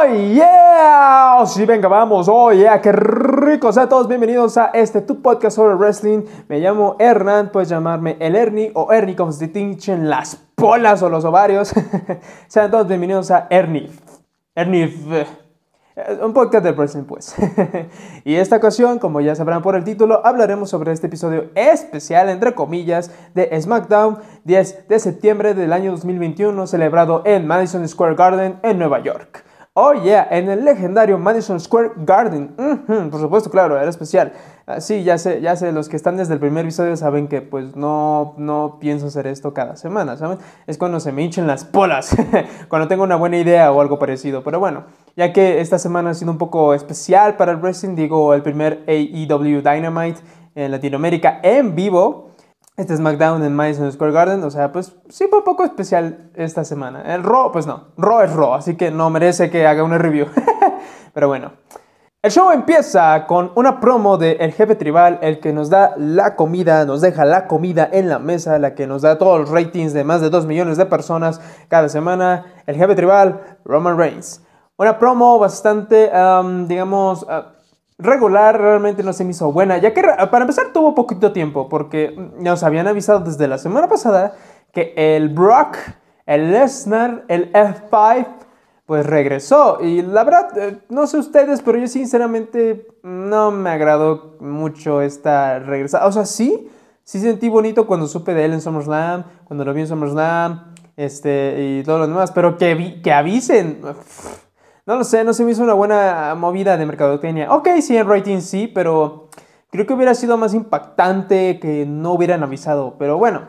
¡Oh, yeah! Sí, venga, vamos. ¡Oh, yeah! ¡Qué rico! Sean todos bienvenidos a este tu podcast sobre wrestling. Me llamo Hernán, puedes llamarme el Ernie o Ernie como se distinguen las polas o los ovarios. Sean todos bienvenidos a Ernie. Ernie. Un podcast de wrestling, pues. y esta ocasión, como ya sabrán por el título, hablaremos sobre este episodio especial, entre comillas, de SmackDown 10 de septiembre del año 2021, celebrado en Madison Square Garden, en Nueva York. Oh yeah, en el legendario Madison Square Garden. por supuesto, claro, era especial. Ah, sí, ya sé, ya sé, los que están desde el primer episodio saben que pues no, no pienso hacer esto cada semana, ¿saben? Es cuando se me hinchen las polas, cuando tengo una buena idea o algo parecido. Pero bueno, ya que esta semana ha sido un poco especial para el wrestling, digo, el primer AEW Dynamite en Latinoamérica en vivo este SmackDown en Madison Square Garden. O sea, pues sí fue un poco especial esta semana. El Raw, pues no. Raw es Raw, así que no merece que haga una review. Pero bueno. El show empieza con una promo de El Jefe Tribal, el que nos da la comida, nos deja la comida en la mesa, la que nos da todos los ratings de más de 2 millones de personas cada semana. El Jefe Tribal, Roman Reigns. Una promo bastante, digamos, ah, regular, realmente no se me hizo buena, ya que para empezar tuvo poquito tiempo, porque nos habían avisado desde la semana pasada que el Brock, el Lesnar, el F5, pues regresó. Y la verdad, eh, no sé ustedes, pero yo sinceramente no me agradó mucho esta regresada. O sea, sí, sí sentí bonito cuando supe de él en SummerSlam, cuando lo vi en SummerSlam, este, y todo lo demás, pero que, que avisen. No lo sé, no se me hizo una buena movida de mercadotecnia. Ok, sí, en rating sí, pero creo que hubiera sido más impactante que no hubieran avisado. Pero bueno,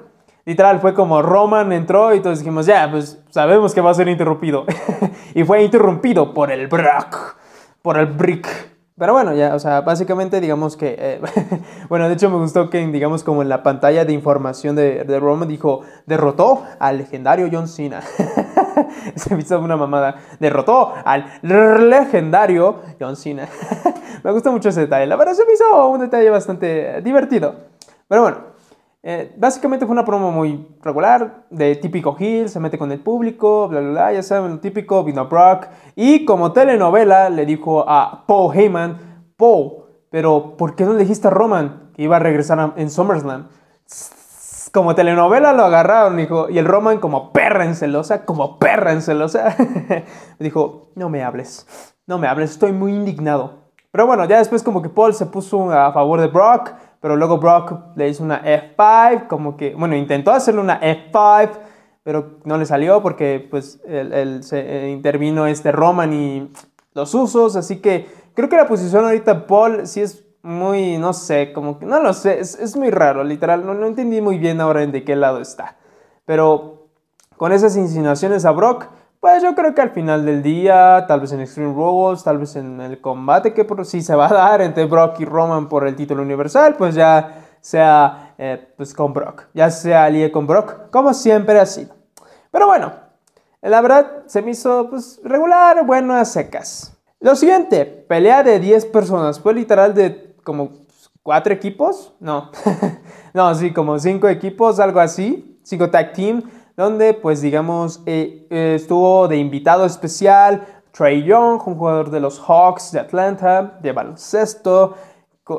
literal fue como Roman entró y todos dijimos, ya, pues sabemos que va a ser interrumpido. y fue interrumpido por el Brock, por el Brick. Pero bueno, ya, o sea, básicamente digamos que, eh, bueno, de hecho me gustó que, digamos, como en la pantalla de información de, de Roman dijo, derrotó al legendario John Cena. Se me una mamada. Derrotó al legendario John Cena. me gustó mucho ese detalle. La verdad se me hizo un detalle bastante divertido. Pero bueno, eh, básicamente fue una promo muy regular, de típico heel, se mete con el público, bla, bla, bla, ya saben, típico, vino Brock. Y como telenovela le dijo a Paul Heyman, Paul, pero ¿por qué no le dijiste a Roman que iba a regresar en SummerSlam? Como telenovela lo agarraron, dijo, y el Roman como perra en celosa, como perra en celosa, dijo, no me hables, no me hables, estoy muy indignado. Pero bueno, ya después como que Paul se puso a favor de Brock, pero luego Brock le hizo una F5, como que, bueno, intentó hacerle una F5, pero no le salió porque pues él, se eh, intervino este Roman y los usos, así que creo que la posición ahorita Paul sí es muy, no sé, como que, no lo sé, es, muy raro, literal, no, no entendí muy bien ahora en de qué lado está, pero con esas insinuaciones a Brock, pues yo creo que al final del día, tal vez en Extreme Rules, tal vez en el combate que por sí se va a dar entre Brock y Roman por el título universal, pues ya sea eh, pues con Brock, ya sea alíe con Brock, como siempre ha sido. Pero bueno, la verdad se me hizo pues regular, bueno, a secas. Lo siguiente, pelea de 10 personas, fue literal de como 4 equipos, no, no, sí, como 5 equipos, algo así, 5 tag team donde pues digamos eh, eh, estuvo de invitado especial Trey Young, un jugador de los Hawks de Atlanta, de baloncesto,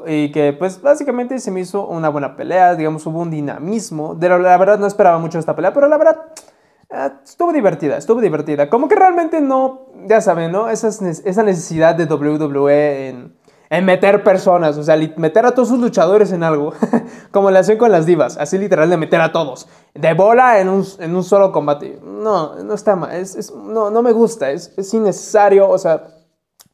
y que pues básicamente se me hizo una buena pelea, digamos hubo un dinamismo, de la, verdad no esperaba mucho esta pelea, pero la verdad eh, estuvo divertida, estuvo divertida, como que realmente no, ya saben, ¿no? Esa, esa necesidad de WWE en en meter personas, o sea, meter a todos sus luchadores en algo, como le hacen con las divas, así literal de meter a todos, de bola en un, en un solo combate. No, no está mal, es, no, no, me gusta, es, es innecesario, o sea,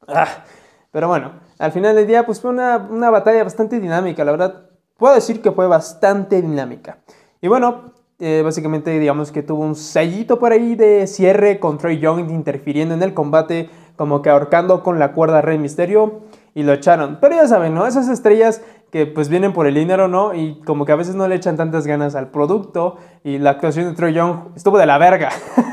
ah. pero bueno, al final del día pues fue una, una batalla bastante dinámica, la verdad, puedo decir que fue bastante dinámica. Y bueno, eh, básicamente digamos que tuvo un sellito por ahí de cierre con Trey Young interfiriendo en el combate, como que ahorcando con la cuerda Rey Misterio y lo echaron. Pero ya saben, ¿no? Esas estrellas que pues vienen por el dinero, ¿no? Y como que a veces no le echan tantas ganas al producto y la actuación de Troy Young estuvo de la verga.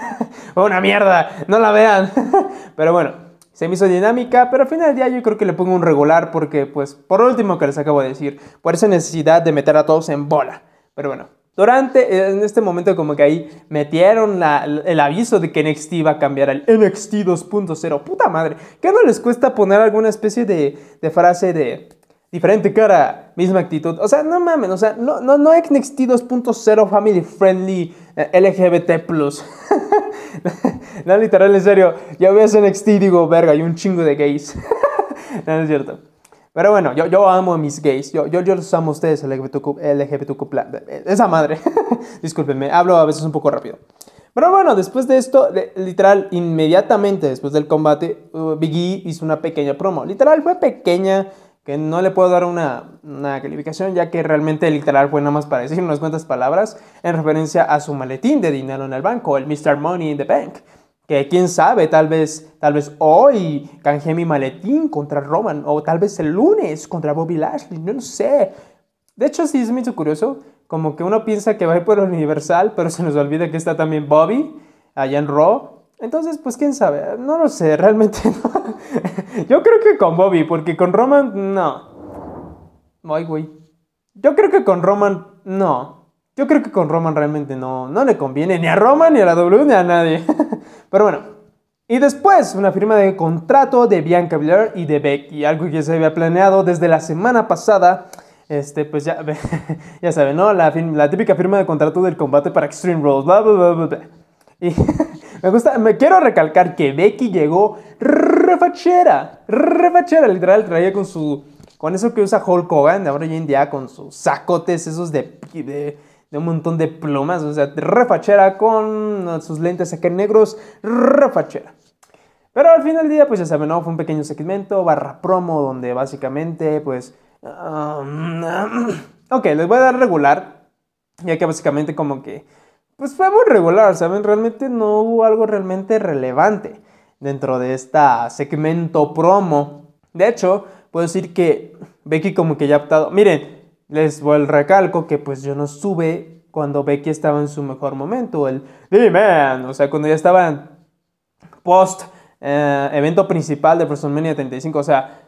Una mierda, no la vean. pero bueno, se me hizo dinámica, pero al final del día yo creo que le pongo un regular porque pues por último que les acabo de decir, por esa necesidad de meter a todos en bola. Pero bueno, Durante, en este momento como que ahí metieron el aviso de que NXT iba a cambiar al NXT 2.0. Puta madre, ¿qué no les cuesta poner alguna especie de, frase de diferente cara, misma actitud? O sea, no mames, o sea, no, no, no NXT 2.0 family friendly eh, LGBT+. no, literal, en serio, yo veo NXT y digo, verga, hay un chingo de gays. no, no es cierto. Pero bueno, yo, yo amo a mis gays. Yo, yo, yo los amo a ustedes, LGBTQ, LGBTQ. Esa madre. Discúlpenme, hablo a veces un poco rápido. Pero bueno, después de esto, literal, inmediatamente después del combate, uh, Biggie hizo una pequeña promo. Literal, fue pequeña, que no le puedo dar una, una, calificación, ya que realmente literal fue nada más para decir unas cuantas palabras en referencia a su maletín de dinero en el banco, el Mr. Money in the Bank que quién sabe, tal vez, tal vez hoy canjeé mi maletín contra Roman, o tal vez el lunes contra Bobby Lashley, no, sé. De hecho, sí es muy curioso, como que uno piensa que va a ir por el Universal, pero se nos olvida que está también Bobby allá en Raw. Entonces, pues quién sabe, no lo sé, realmente no. Yo creo que con Bobby, porque con Roman, no. Ay, güey. Yo creo que con Roman, no. Yo creo que con Roman realmente no, no le conviene ni a Roman, ni a la W, ni a nadie. Pero bueno. Y después, una firma de contrato de Bianca Belair y de Becky, algo que se había planeado desde la semana pasada. Este, pues ya, ya saben, ¿no? La, la típica firma de contrato del combate para Extreme Rules, bla, bla, bla, bla. Y me gusta, me quiero recalcar que Becky llegó refachera, refachera, literal, traía con su, con eso que usa Hulk Hogan de ahora en día, con sus sacotes esos de, de un montón de plumas, o sea, refachera con sus lentes acá negros, refachera. Pero al final del día, pues ya saben, ¿no? Fue un pequeño segmento, barra promo, donde básicamente, pues... Um, ok, les voy a dar regular, ya que básicamente como que... Pues fue muy regular, ¿saben? Realmente no hubo algo realmente relevante dentro de esta segmento promo. De hecho, puedo decir que Becky como que ya ha optado... Miren, les al recalco que pues yo no estuve cuando Becky estaba en su mejor momento, el D-Man, o sea, cuando ya estaba post eh, evento principal de WrestleMania 35, o sea,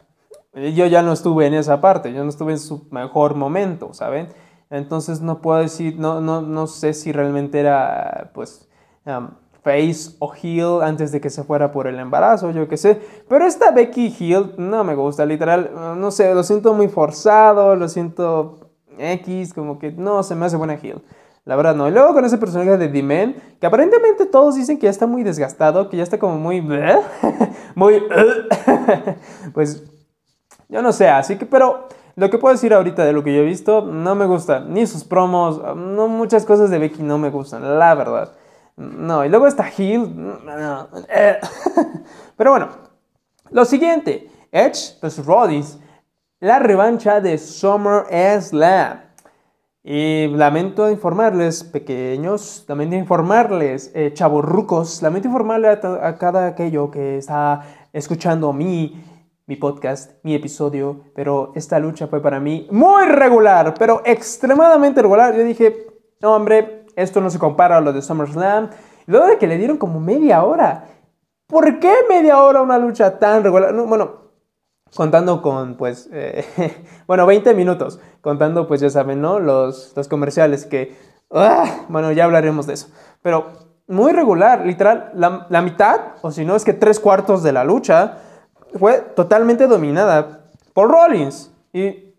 yo ya no estuve en esa parte, yo no estuve en su mejor momento, ¿saben? Entonces no puedo decir, no, no, no sé si realmente era, pues, face o heel antes de que se fuera por el embarazo, yo qué sé. Pero esta Becky heel no me gusta, literal, no sé, lo siento muy forzado, lo siento X, como que no se me hace buena heel. La verdad no. Y luego con ese personaje de D-Man, que aparentemente todos dicen que ya está muy desgastado, que ya está como muy... muy... pues yo no sé, así que, pero lo que puedo decir ahorita de lo que yo he visto, no me gusta. Ni sus promos, no muchas cosas de Becky no me gustan, la verdad. No, y luego está Hill. Pero bueno, lo siguiente: Edge vs Rollins, la revancha de Summer Slam. Y lamento informarles, pequeños, lamento informarles, eh, chavorrucos, lamento informarle a, cada aquello que está escuchando mi, mi podcast, mi episodio, pero esta lucha fue para mí muy regular, pero extremadamente regular. Yo dije, no, hombre, esto no se compara a lo de SummerSlam. Luego de que le dieron como media hora. ¿Por qué media hora una lucha tan regular? bueno, contando con, pues, eh, bueno, 20 minutos. Contando, pues, ya saben, ¿no? Los, los comerciales que, ah, bueno, ya hablaremos de eso. Pero muy regular, literal, la, la mitad, o si no es que tres cuartos de la lucha, fue totalmente dominada por Rollins. ¿Y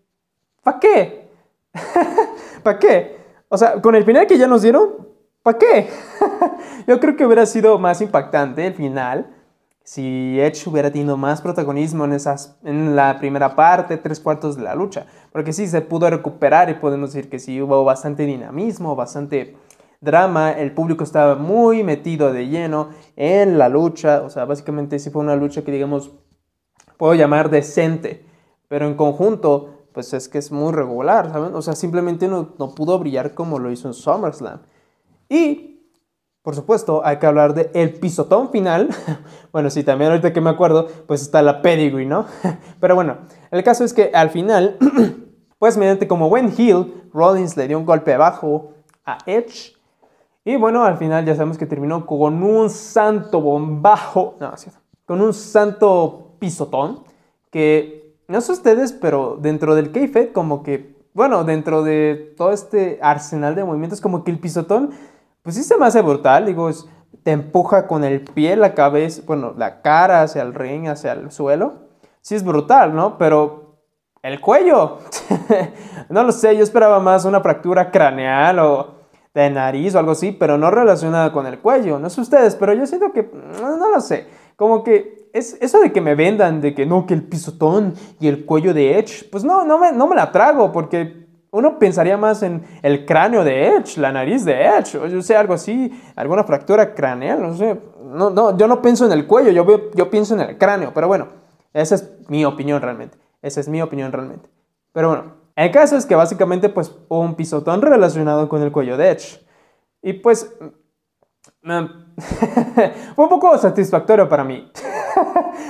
para qué? ¿Para qué? O sea, con el final que ya nos dieron, ¿para qué? Yo creo que hubiera sido más impactante el final si Edge hubiera tenido más protagonismo en, esas, en la primera parte, tres cuartos de la lucha. Porque sí, se pudo recuperar y podemos decir que sí, hubo bastante dinamismo, bastante drama, el público estaba muy metido de lleno en la lucha, o sea, básicamente sí fue una lucha que digamos, puedo llamar decente, pero en conjunto pues es que es muy regular, ¿saben? O sea, simplemente no, no pudo brillar como lo hizo en SummerSlam. Y, por supuesto, hay que hablar del el pisotón final. bueno, sí, también ahorita que me acuerdo, pues está la pedigree, ¿no? Pero bueno, el caso es que al final, pues mediante como buen heel, Rollins le dio un golpe abajo a Edge. Y bueno, al final ya sabemos que terminó con un santo bombajo, no, con un santo pisotón que no sé ustedes, pero dentro del kayfabe como que bueno, dentro de todo este arsenal de movimientos, como que el pisotón, pues sí se me hace brutal, digo, te empuja con el pie, la cabeza, bueno, la cara hacia el ring, hacia el suelo. Sí es brutal, ¿no? Pero el cuello, no lo sé, yo esperaba más una fractura craneal o de nariz o algo así, pero no relacionada con el cuello. No sé ustedes, pero yo siento que, no, lo sé, como que es eso de que me vendan, de que no, que el pisotón y el cuello de Edge, pues no, no me, no me la trago, porque uno pensaría más en el cráneo de Edge, la nariz de Edge, o yo sé, algo así, alguna fractura craneal, no sé. No, no, yo no pienso en el cuello, yo, yo pienso en el cráneo, pero bueno, esa es mi opinión realmente. Esa es mi opinión realmente. Pero bueno, el caso es que básicamente pues un pisotón relacionado con el cuello de Edge. Y pues fue un poco satisfactorio para mí.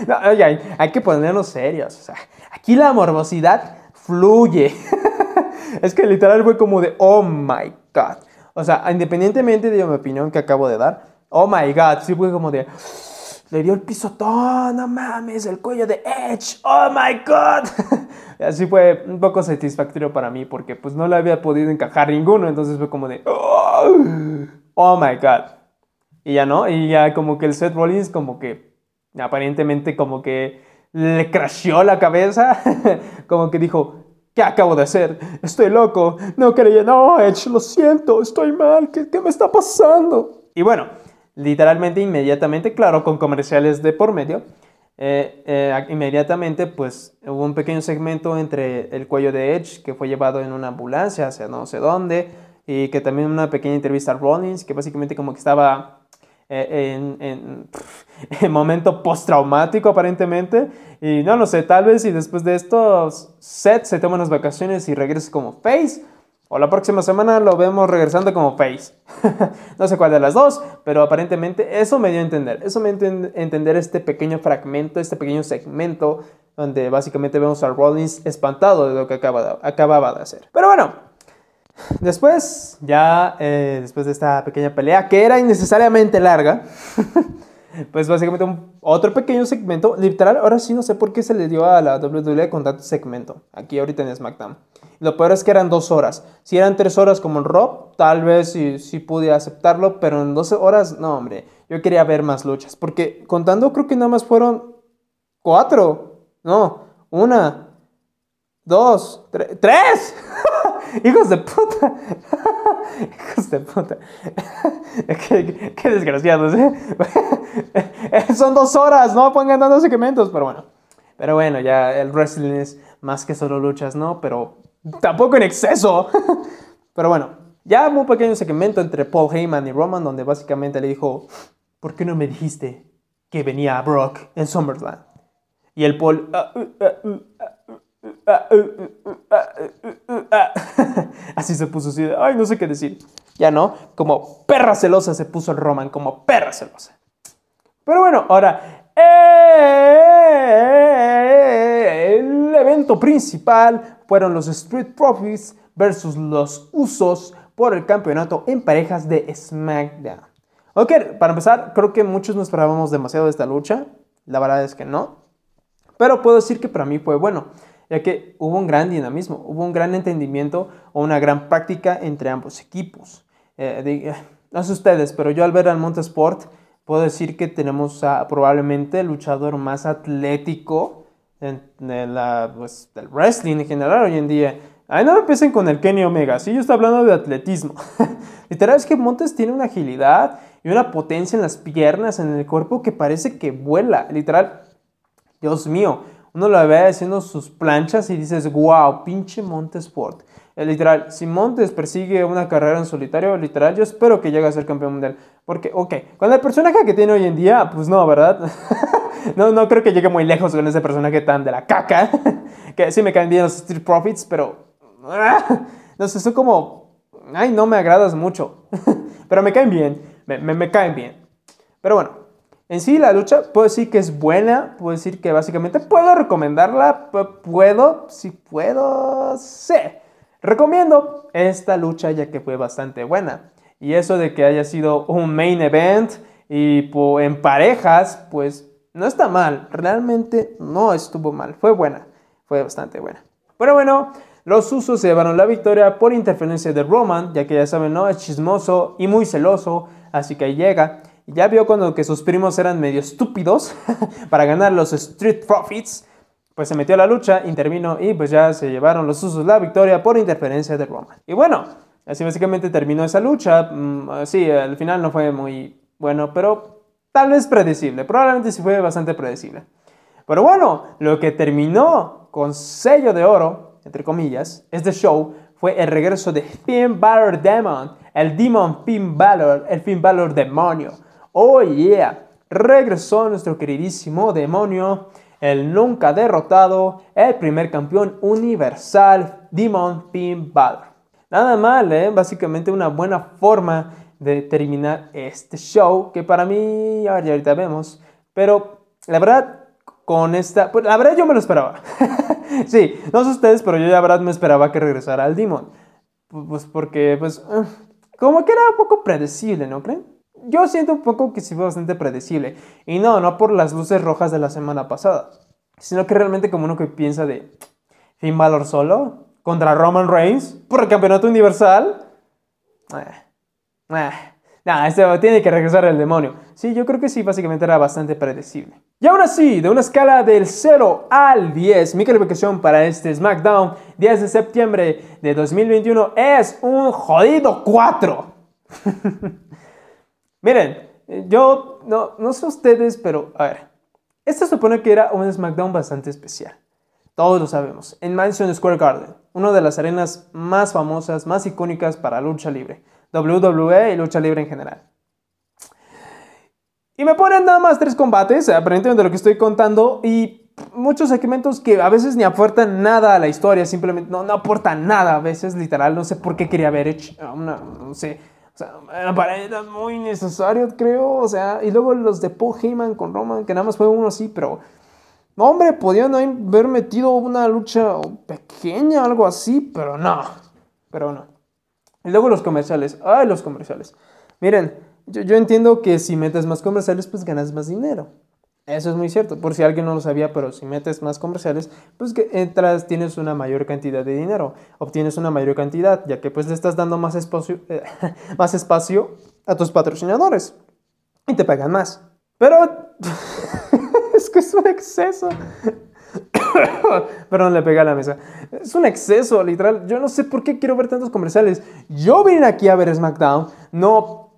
hay, que ponernos serios. aquí la morbosidad fluye. es que literal fue como de, oh my god. O sea, independientemente de mi opinión que acabo de dar, oh my god, sí fue como de, le dio el pisotón, no mames, el cuello de Edge, oh my god. Así fue un poco satisfactorio para mí porque pues no le había podido encajar ninguno, entonces fue como de, oh, oh my god. Y ya no, y ya como que el Seth Rollins como que aparentemente como que le crasheó la cabeza, como que dijo, ¿qué acabo de hacer? Estoy loco, no quería, no, Edge, lo siento, estoy mal, ¿qué, qué me está pasando? Y bueno, literalmente inmediatamente, claro, con comerciales de por medio, eh, eh, inmediatamente pues hubo un pequeño segmento entre el cuello de Edge que fue llevado en una ambulancia hacia no sé dónde y que también una pequeña entrevista a Rollins que básicamente como que estaba eh, en, en, momento postraumático aparentemente y no lo sé, tal vez y después de esto Seth se toma unas vacaciones y regrese como face o la próxima semana lo vemos regresando como face. no sé cuál de las dos, pero aparentemente eso me dio a entender. Eso me dio a entender este pequeño fragmento, este pequeño segmento, donde básicamente vemos a Rollins espantado de lo que acababa de hacer. Pero bueno, después, ya eh, después de esta pequeña pelea, que era innecesariamente larga, pues básicamente un, otro pequeño segmento, literal, ahora sí no sé por qué se le dio a la WWE con tanto segmento, aquí ahorita en SmackDown. Lo peor es que eran dos horas. Si eran tres horas como en Rob, tal vez sí, sí pude aceptarlo, pero en 12 horas, no, hombre. Yo quería ver más luchas. Porque contando, creo que nada más fueron cuatro. No, una, dos, tres. Hijos de puta. Hijos de puta. qué, qué, desgraciados, ¿eh? Son dos horas, no pongan tantos segmentos, pero bueno. Pero bueno, ya el wrestling es más que solo luchas, ¿no? Pero tampoco en exceso. Pero bueno, ya un pequeño segmento entre Paul Heyman y Roman donde básicamente le dijo, ¿por qué no me dijiste que venía Brock en SummerSlam? Y el Paul... Así se puso así, ay, no sé qué decir. Ya no, como perra celosa se puso el Roman, como perra celosa. Pero bueno, ahora, el evento principal fueron los Street Profits versus los Usos por el campeonato en parejas de SmackDown. Ok, para empezar, creo que muchos no esperábamos demasiado de esta lucha. La verdad es que no. Pero puedo decir que para mí fue bueno, ya que hubo un gran dinamismo, hubo un gran entendimiento o una gran práctica entre ambos equipos. Eh, eh, no sé ustedes, pero yo al ver al Montesport puedo decir que tenemos probablemente el luchador más atlético de la, pues, del wrestling en general hoy en día. Ahí no empiecen con el Kenny Omega, sí, yo estoy hablando de atletismo. Literal es que Montes tiene una agilidad y una potencia en las piernas, en el cuerpo que parece que vuela. Literal, Dios mío, uno lo ve haciendo sus planchas y dices, wow, pinche Montesport. Eh, literal, si Montes persigue una carrera en solitario, literal, yo espero que llegue a ser campeón mundial. Porque, ok, con el personaje que tiene hoy en día, pues no, ¿verdad? no, no creo que llegue muy lejos con ese personaje tan de la caca. que sí me caen bien los Street Profits, pero. no sé, son como. Ay, no me agradas mucho. pero me caen bien. Me, me, caen bien. Pero bueno, en sí la lucha puedo decir que es buena. Puedo decir que básicamente puedo recomendarla. Puedo, si puedo, sé. Recomiendo esta lucha ya que fue bastante buena. Y eso de que haya sido un main event y en parejas, pues no está mal, realmente no estuvo mal, fue buena, fue bastante buena. Pero bueno, Los Usos se llevaron la victoria por interferencia de Roman, ya que ya saben, no, es chismoso y muy celoso, así que ahí llega. Ya vio cuando que sus primos eran medio estúpidos para ganar los Street Profits, pues se metió a la lucha, intervino y pues ya se llevaron los Usos la victoria por interferencia de Roman. Y bueno, así básicamente terminó esa lucha. Mm, sí, al final no fue muy bueno, pero tal vez predecible. Probablemente sí fue bastante predecible. Pero bueno, lo que terminó con sello de oro, entre comillas, este show fue el regreso de Finn Balor Demon, el Demon Finn Balor, el Finn Balor demonio. Oh yeah, regresó nuestro queridísimo demonio, el nunca derrotado, el primer campeón universal, Demon Finn Balor. Nada mal, ¿eh? básicamente una buena forma de terminar este show, que para mí, ya ahorita vemos, pero la verdad con esta... Pues la verdad yo me lo esperaba. sí, no sé ustedes, pero yo la verdad me esperaba que regresara al Demon. Pues porque, pues, ah, como que era poco predecible, ¿no creen? Yo siento un poco que sí fue bastante predecible. Y no, no por las luces rojas de la semana pasada. Sino que realmente como uno que piensa de... Finn Balor solo contra Roman Reigns por el campeonato universal. Eh, eh. Nada, este tiene que regresar el demonio. Sí, yo creo que sí, básicamente era bastante predecible. Y ahora sí, de una escala del 0 al 10, mi calificación para este SmackDown 10 de septiembre de 2021 es un jodido 4. Miren, yo no, no sé ustedes, pero a ver, esto supone que era un SmackDown bastante especial. Todos lo sabemos, en Madison Square Garden, una de las arenas más famosas, más icónicas para lucha libre. WWE y lucha libre en general. Y me ponen nada más tres combates, aparentemente de lo que estoy contando, y muchos segmentos que a veces ni aportan nada a la historia, simplemente no, no aportan nada a veces, literal, no sé por qué quería ver hecho, una, no sé, o sea, era muy necesario, creo, o sea, y luego los de Paul Heyman con Roman, que nada más fue uno así, pero, hombre, podían haber metido una lucha pequeña, algo así, pero no, pero no. Y luego los comerciales. Ay, los comerciales. Miren, yo, entiendo que si metes más comerciales, pues ganas más dinero. Eso es muy cierto. Por si alguien no lo sabía, pero si metes más comerciales, pues que entras, tienes una mayor cantidad de dinero. Obtienes una mayor cantidad, ya que pues le estás dando más espacio, más espacio a tus patrocinadores. Y te pagan más. Pero es que es un exceso. Perdón, le pegué a la mesa. Es un exceso, literal. Yo no sé por qué quiero ver tantos comerciales. Yo vine aquí a ver SmackDown, no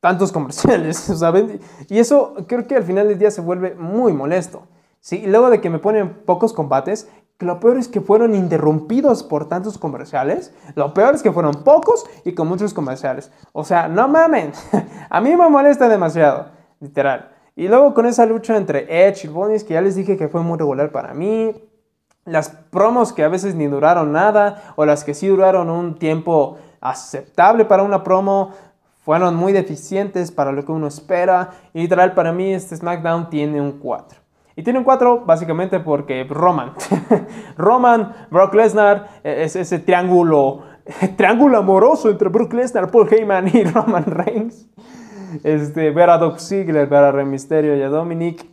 tantos comerciales, ¿saben? Y eso creo que al final del día se vuelve muy molesto. ¿sí? Y luego de que me ponen pocos combates, lo peor es que fueron interrumpidos por tantos comerciales. Lo peor es que fueron pocos y con muchos comerciales. O sea, no mamen. A mí me molesta demasiado, literal. Y luego con esa lucha entre Edge y Bonis, que ya les dije que fue muy regular para mí. Las promos que a veces ni duraron nada, o las que sí duraron un tiempo aceptable para una promo, fueron muy deficientes para lo que uno espera. Y literal, para mí este SmackDown tiene un 4. Y tiene un 4 básicamente porque Roman. Roman, Brock Lesnar, e-, es ese triángulo, triángulo amoroso entre Brock Lesnar, Paul Heyman y Roman Reigns este, ver a Doc Ziggler, ver a Rey Mysterio y a Dominic.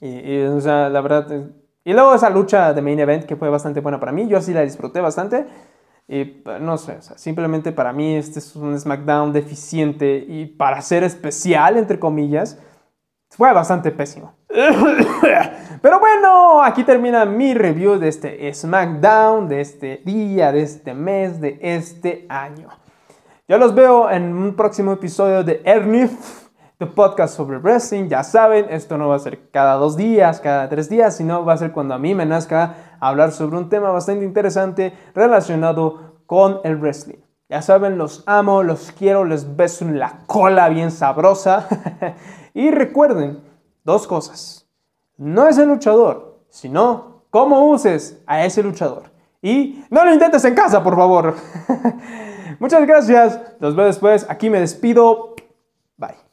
Y, o sea, la verdad. Y luego esa lucha de main event que fue bastante buena para mí. Yo sí la disfruté bastante. Y no sé, o sea, simplemente para mí este es un SmackDown deficiente y para ser especial, entre comillas, fue bastante pésimo. Pero bueno, aquí termina mi review de este SmackDown, de este día, de este mes, de este año. Ya los veo en un próximo episodio de Ernith, tu podcast sobre wrestling. Ya saben, esto no va a ser cada dos días, cada tres días, sino va a ser cuando a mí me nazca hablar sobre un tema bastante interesante relacionado con el wrestling. Ya saben, los amo, los quiero, les beso en la cola bien sabrosa. y recuerden dos cosas. No es el luchador, sino cómo uses a ese luchador. Y no lo intentes en casa, por favor. Muchas gracias. Los veo después. Aquí me despido. Bye.